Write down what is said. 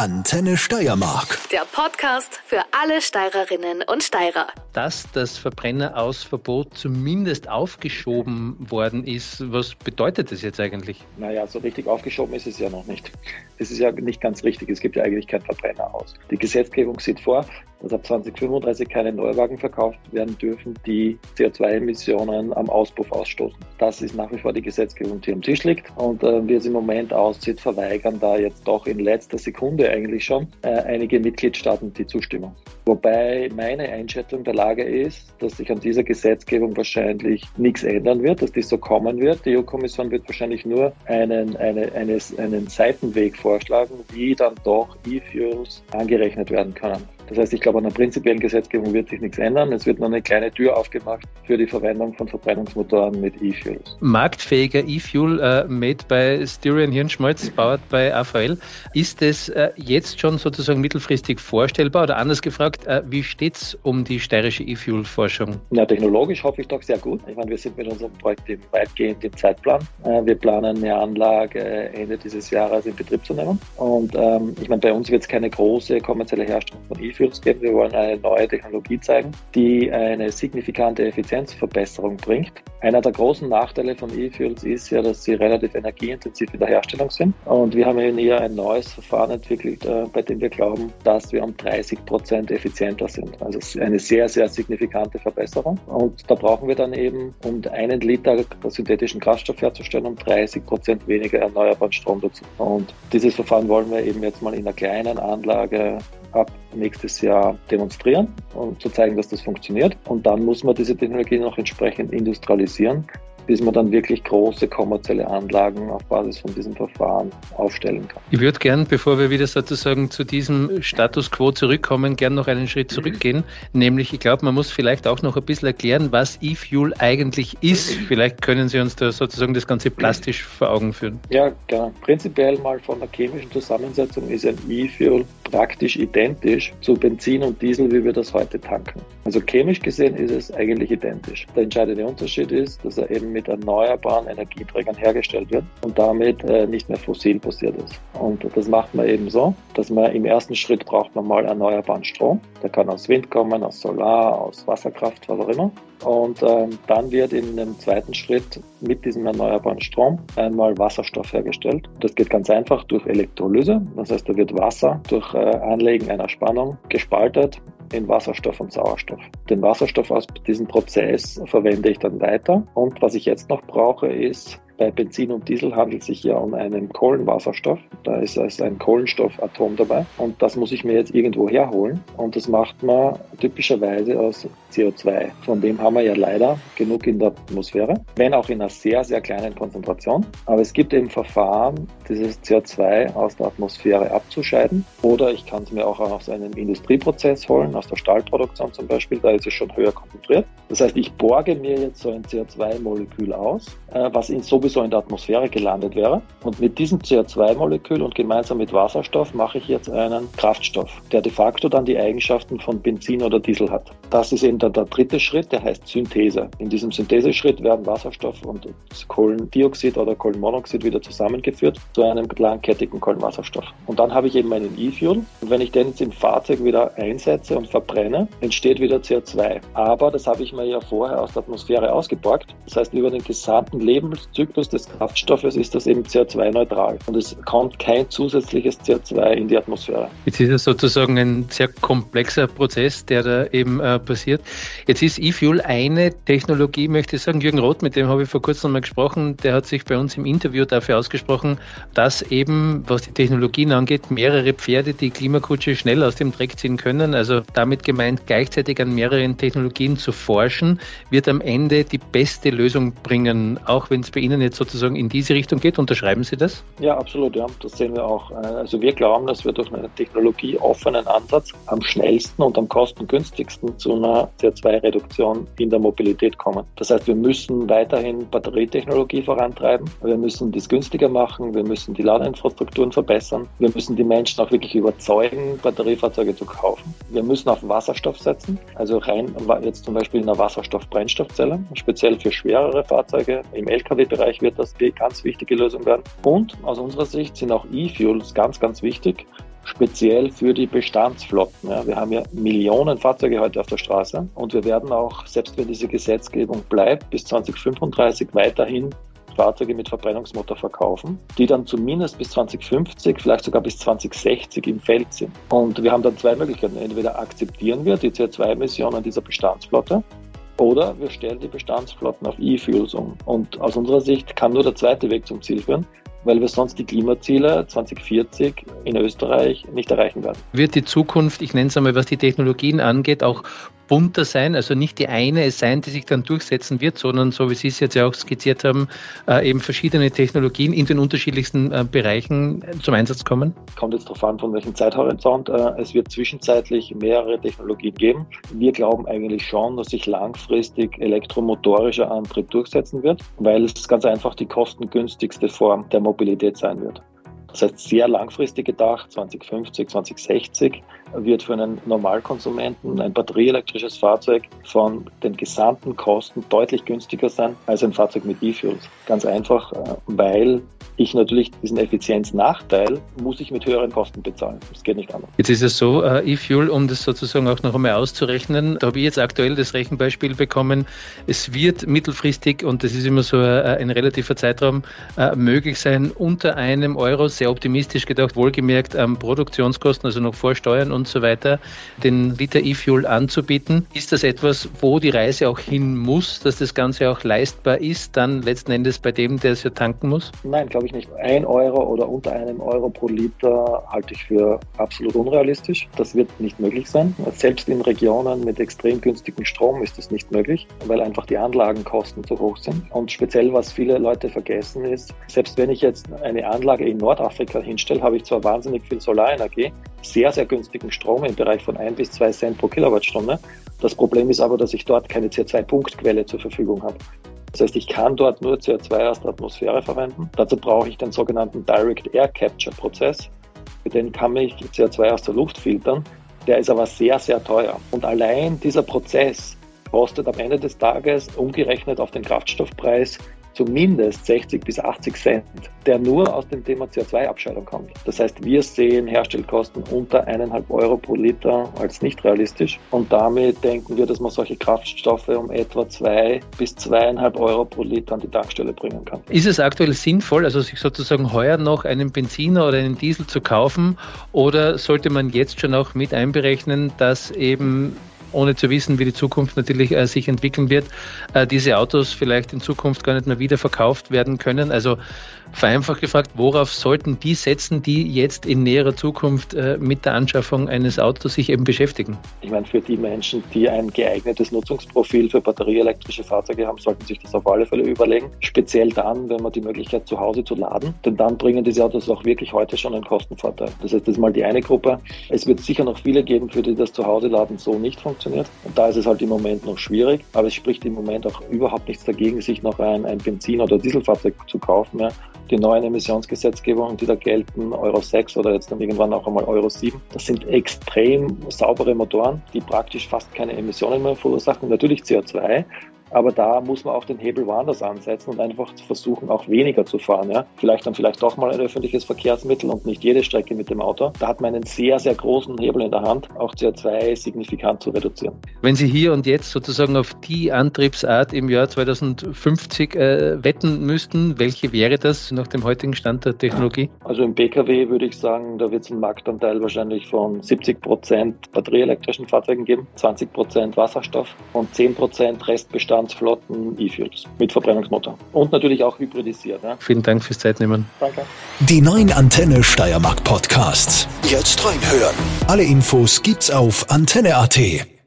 Antenne Steiermark. Der Podcast für alle Steirerinnen und Steirer. Dass das Verbrennerausverbot zumindest aufgeschoben worden ist, was bedeutet das jetzt eigentlich? Naja, so richtig aufgeschoben ist es ja noch nicht. Es ist ja nicht ganz richtig. Es gibt ja eigentlich kein Verbrenner aus. Die Gesetzgebung sieht vor, dass ab 2035 keine Neuwagen verkauft werden dürfen, die CO2-Emissionen am Auspuff ausstoßen. Das ist nach wie vor die Gesetzgebung, die am Tisch liegt. Und äh, wie es im Moment aussieht, verweigern da jetzt doch in letzter Sekunde eigentlich schon äh, einige Mitgliedstaaten die Zustimmung. Wobei meine Einschätzung der Lage ist, dass sich an dieser Gesetzgebung wahrscheinlich nichts ändern wird, dass die so kommen wird. Die EU-Kommission wird wahrscheinlich nur einen, eine, eines, einen Seitenweg vorschlagen, wie dann doch E-Fuels angerechnet werden können. Das heißt, ich glaube, an der prinzipiellen Gesetzgebung wird sich nichts ändern. Es wird nur eine kleine Tür aufgemacht für die Verwendung von Verbrennungsmotoren mit E-Fuels. Marktfähiger E-Fuel uh, made by Styrian Hirnschmalz, powered by AVL. Ist es uh, jetzt schon sozusagen mittelfristig vorstellbar oder anders gefragt, uh, wie steht es um die steirische E-Fuel-Forschung? Ja, technologisch hoffe ich doch sehr gut. Ich meine, wir sind mit unserem Projekt weitgehend im Zeitplan. Wir planen eine Anlage Ende dieses Jahres in Betrieb zu nehmen. Und ähm, ich meine, bei uns wird es keine große kommerzielle Herstellung von E-Fuels Fuels geben. Wir wollen eine neue Technologie zeigen, die eine signifikante Effizienzverbesserung bringt. Einer der großen Nachteile von E-Fuels ist ja, dass sie relativ energieintensiv in der Herstellung sind. Und wir haben eben eher ein neues Verfahren entwickelt, äh, bei dem wir glauben, dass wir um 30 Prozent effizienter sind. Also eine sehr, sehr signifikante Verbesserung. Und da brauchen wir dann eben, um einen Liter synthetischen Kraftstoff herzustellen, um 30 Prozent weniger erneuerbaren Strom dazu. Und dieses Verfahren wollen wir eben jetzt mal in einer kleinen Anlage ab nächstes Jahr demonstrieren und zu zeigen, dass das funktioniert. Und dann muss man diese Technologie noch entsprechend industrialisieren bis man dann wirklich große kommerzielle Anlagen auf Basis von diesem Verfahren aufstellen kann. Ich würde gern, bevor wir wieder sozusagen zu diesem Status quo zurückkommen, gern noch einen Schritt zurückgehen. Nämlich, ich glaube, man muss vielleicht auch noch ein bisschen erklären, was E-Fuel eigentlich ist. Vielleicht können Sie uns da sozusagen das Ganze plastisch vor Augen führen. Ja, gerne. Prinzipiell mal von der chemischen Zusammensetzung ist ein E-Fuel praktisch identisch zu Benzin und Diesel, wie wir das heute tanken. Also chemisch gesehen ist es eigentlich identisch. Der entscheidende Unterschied ist, dass er eben mit erneuerbaren Energieträgern hergestellt wird und damit äh, nicht mehr fossil basiert ist. Und das macht man eben so, dass man im ersten Schritt braucht man mal erneuerbaren Strom. Der kann aus Wind kommen, aus Solar, aus Wasserkraft, was auch immer. Und ähm, dann wird in einem zweiten Schritt mit diesem erneuerbaren Strom einmal Wasserstoff hergestellt. Das geht ganz einfach durch Elektrolyse. Das heißt, da wird Wasser durch äh, Anlegen einer Spannung gespaltet in Wasserstoff und Sauerstoff. Den Wasserstoff aus diesem Prozess verwende ich dann weiter. Und was ich jetzt noch brauche, ist bei Benzin und Diesel handelt es sich ja um einen Kohlenwasserstoff. Da ist also ein Kohlenstoffatom dabei. Und das muss ich mir jetzt irgendwo herholen. Und das macht man typischerweise aus CO2. Von dem haben wir ja leider genug in der Atmosphäre, wenn auch in einer sehr, sehr kleinen Konzentration. Aber es gibt eben Verfahren, dieses CO2 aus der Atmosphäre abzuscheiden. Oder ich kann es mir auch aus einem Industrieprozess holen, aus der Stahlproduktion zum Beispiel. Da ist es schon höher konzentriert. Das heißt, ich borge mir jetzt so ein CO2-Molekül aus, äh, was in sowieso in der Atmosphäre gelandet wäre. Und mit diesem CO2-Molekül und gemeinsam mit Wasserstoff mache ich jetzt einen Kraftstoff, der de facto dann die Eigenschaften von Benzin oder Diesel hat. Das ist eben dann der dritte Schritt, der heißt Synthese. In diesem Syntheseschritt werden Wasserstoff und Kohlendioxid oder Kohlenmonoxid wieder zusammengeführt zu einem langkettigen Kohlenwasserstoff. Und dann habe ich eben einen E-Fuel. Und wenn ich den jetzt im Fahrzeug wieder einsetze und verbrenne, entsteht wieder CO2. Aber das habe ich mir ja vorher aus der Atmosphäre ausgeborgt. Das heißt, über den gesamten Lebenszyklus Zyklus des Kraftstoffes ist das eben CO2-neutral und es kommt kein zusätzliches CO2 in die Atmosphäre. Jetzt ist es sozusagen ein sehr komplexer Prozess, der da eben äh, passiert. Jetzt ist E-Fuel eine Technologie, möchte ich sagen. Jürgen Roth, mit dem habe ich vor kurzem mal gesprochen, der hat sich bei uns im Interview dafür ausgesprochen, dass eben, was die Technologien angeht, mehrere Pferde die Klimakutsche schnell aus dem Dreck ziehen können. Also damit gemeint, gleichzeitig an mehreren Technologien zu forschen, wird am Ende die beste Lösung bringen, auch wenn es bei Ihnen jetzt sozusagen in diese Richtung geht. Unterschreiben Sie das? Ja, absolut. Ja. Das sehen wir auch. Also wir glauben, dass wir durch einen technologieoffenen Ansatz am schnellsten und am kostengünstigsten zu einer CO2-Reduktion in der Mobilität kommen. Das heißt, wir müssen weiterhin Batterietechnologie vorantreiben. Wir müssen das günstiger machen. Wir müssen die Ladeinfrastrukturen verbessern. Wir müssen die Menschen auch wirklich überzeugen, Batteriefahrzeuge zu kaufen. Wir müssen auf Wasserstoff setzen. Also rein jetzt zum Beispiel in einer Wasserstoff-Brennstoffzelle, speziell für schwerere Fahrzeuge im Lkw-Bereich wird das die ganz wichtige Lösung werden. Und aus unserer Sicht sind auch E-Fuels ganz, ganz wichtig, speziell für die Bestandsflotten. Ja, wir haben ja Millionen Fahrzeuge heute auf der Straße und wir werden auch, selbst wenn diese Gesetzgebung bleibt, bis 2035 weiterhin Fahrzeuge mit Verbrennungsmotor verkaufen, die dann zumindest bis 2050, vielleicht sogar bis 2060 im Feld sind. Und wir haben dann zwei Möglichkeiten. Entweder akzeptieren wir die CO2-Emissionen dieser Bestandsflotte oder wir stellen die Bestandsflotten auf E-Fuels um. Und aus unserer Sicht kann nur der zweite Weg zum Ziel führen weil wir sonst die Klimaziele 2040 in Österreich nicht erreichen werden. Wird die Zukunft, ich nenne es einmal, was die Technologien angeht, auch bunter sein, also nicht die eine sein, die sich dann durchsetzen wird, sondern so wie Sie es jetzt ja auch skizziert haben, äh, eben verschiedene Technologien in den unterschiedlichsten äh, Bereichen zum Einsatz kommen? Kommt jetzt darauf an, von welchem Zeithorizont. Äh, es wird zwischenzeitlich mehrere Technologien geben. Wir glauben eigentlich schon, dass sich langfristig elektromotorischer Antrieb durchsetzen wird, weil es ganz einfach die kostengünstigste Form der Mobilität sein wird. Das heißt, sehr langfristig gedacht, 2050, 2060 wird für einen Normalkonsumenten ein batterieelektrisches Fahrzeug von den gesamten Kosten deutlich günstiger sein als ein Fahrzeug mit E-Fuels. Ganz einfach, äh, weil ich natürlich diesen Effizienznachteil muss ich mit höheren Kosten bezahlen. Das geht nicht anders. Jetzt ist es so, äh, E-Fuel, um das sozusagen auch noch einmal auszurechnen, da habe ich jetzt aktuell das Rechenbeispiel bekommen. Es wird mittelfristig, und das ist immer so äh, ein relativer Zeitraum, möglich sein, unter einem Euro, sehr optimistisch gedacht, wohlgemerkt, Produktionskosten, also noch vor Steuern und und so weiter, den Liter E-Fuel anzubieten. Ist das etwas, wo die Reise auch hin muss, dass das Ganze auch leistbar ist, dann letzten Endes bei dem, der es ja tanken muss? Nein, glaube ich nicht. Ein Euro oder unter einem Euro pro Liter halte ich für absolut unrealistisch. Das wird nicht möglich sein. Selbst in Regionen mit extrem günstigem Strom ist das nicht möglich, weil einfach die Anlagenkosten zu hoch sind. Und speziell, was viele Leute vergessen ist, selbst wenn ich jetzt eine Anlage in Nordafrika hinstelle, habe ich zwar wahnsinnig viel Solarenergie, sehr, sehr günstigen Strom im Bereich von ein bis zwei Cent pro Kilowattstunde. Das Problem ist aber, dass ich dort keine CO2-Punktquelle zur Verfügung habe. Das heißt, ich kann dort nur CO2 aus der Atmosphäre verwenden. Dazu brauche ich den sogenannten Direct Air Capture Prozess. Für den kann ich CO2 aus der Luft filtern. Der ist aber sehr, sehr teuer. Und allein dieser Prozess kostet am Ende des Tages umgerechnet auf den Kraftstoffpreis zumindest 60 bis 80 Cent, der nur aus dem Thema CO2-Abscheidung kommt. Das heißt, wir sehen Herstellkosten unter eineinhalb Euro pro Liter als nicht realistisch und damit denken wir, dass man solche Kraftstoffe um etwa zwei bis zweieinhalb Euro pro Liter an die Tankstelle bringen kann. Ist es aktuell sinnvoll, also sich sozusagen heuer noch einen Benziner oder einen Diesel zu kaufen oder sollte man jetzt schon auch mit einberechnen, dass eben ohne zu wissen, wie die Zukunft natürlich äh, sich entwickeln wird, äh, diese Autos vielleicht in Zukunft gar nicht mehr wieder verkauft werden können. Also vereinfacht gefragt, worauf sollten die setzen, die jetzt in näherer Zukunft äh, mit der Anschaffung eines Autos sich eben beschäftigen? Ich meine, für die Menschen, die ein geeignetes Nutzungsprofil für batterieelektrische Fahrzeuge haben, sollten sich das auf alle Fälle überlegen. Speziell dann, wenn man die Möglichkeit zu Hause zu laden, denn dann bringen diese Autos auch wirklich heute schon einen Kostenvorteil. Das heißt, das ist mal die eine Gruppe. Es wird sicher noch viele geben, für die das Zuhause-Laden so nicht funktioniert. Und da ist es halt im Moment noch schwierig. Aber es spricht im Moment auch überhaupt nichts dagegen, sich noch ein, ein Benzin- oder Dieselfahrzeug zu kaufen. Ja die neuen Emissionsgesetzgebungen, die da gelten, Euro 6 oder jetzt dann irgendwann auch einmal Euro 7, das sind extrem saubere Motoren, die praktisch fast keine Emissionen mehr verursachen. Natürlich CO2, aber da muss man auch den Hebel woanders ansetzen und einfach versuchen, auch weniger zu fahren. Ja? Vielleicht dann vielleicht doch mal ein öffentliches Verkehrsmittel und nicht jede Strecke mit dem Auto. Da hat man einen sehr, sehr großen Hebel in der Hand, auch CO2 signifikant zu reduzieren. Wenn Sie hier und jetzt sozusagen auf die Antriebsart im Jahr 2050 äh, wetten müssten, welche wäre das nach dem heutigen Stand der Technologie? Also im Pkw würde ich sagen, da wird es einen Marktanteil wahrscheinlich von 70 Prozent batterieelektrischen Fahrzeugen geben, 20 Prozent Wasserstoff und 10 Prozent Restbestand Bestandsflotten E-Fuels mit Verbrennungsmotor. Und natürlich auch hybridisiert. Ja. Vielen Dank fürs Zeitnehmen. Danke. Die neuen Antenne Steiermark Podcasts. Jetzt reinhören. Alle Infos gibt's auf antenne.at.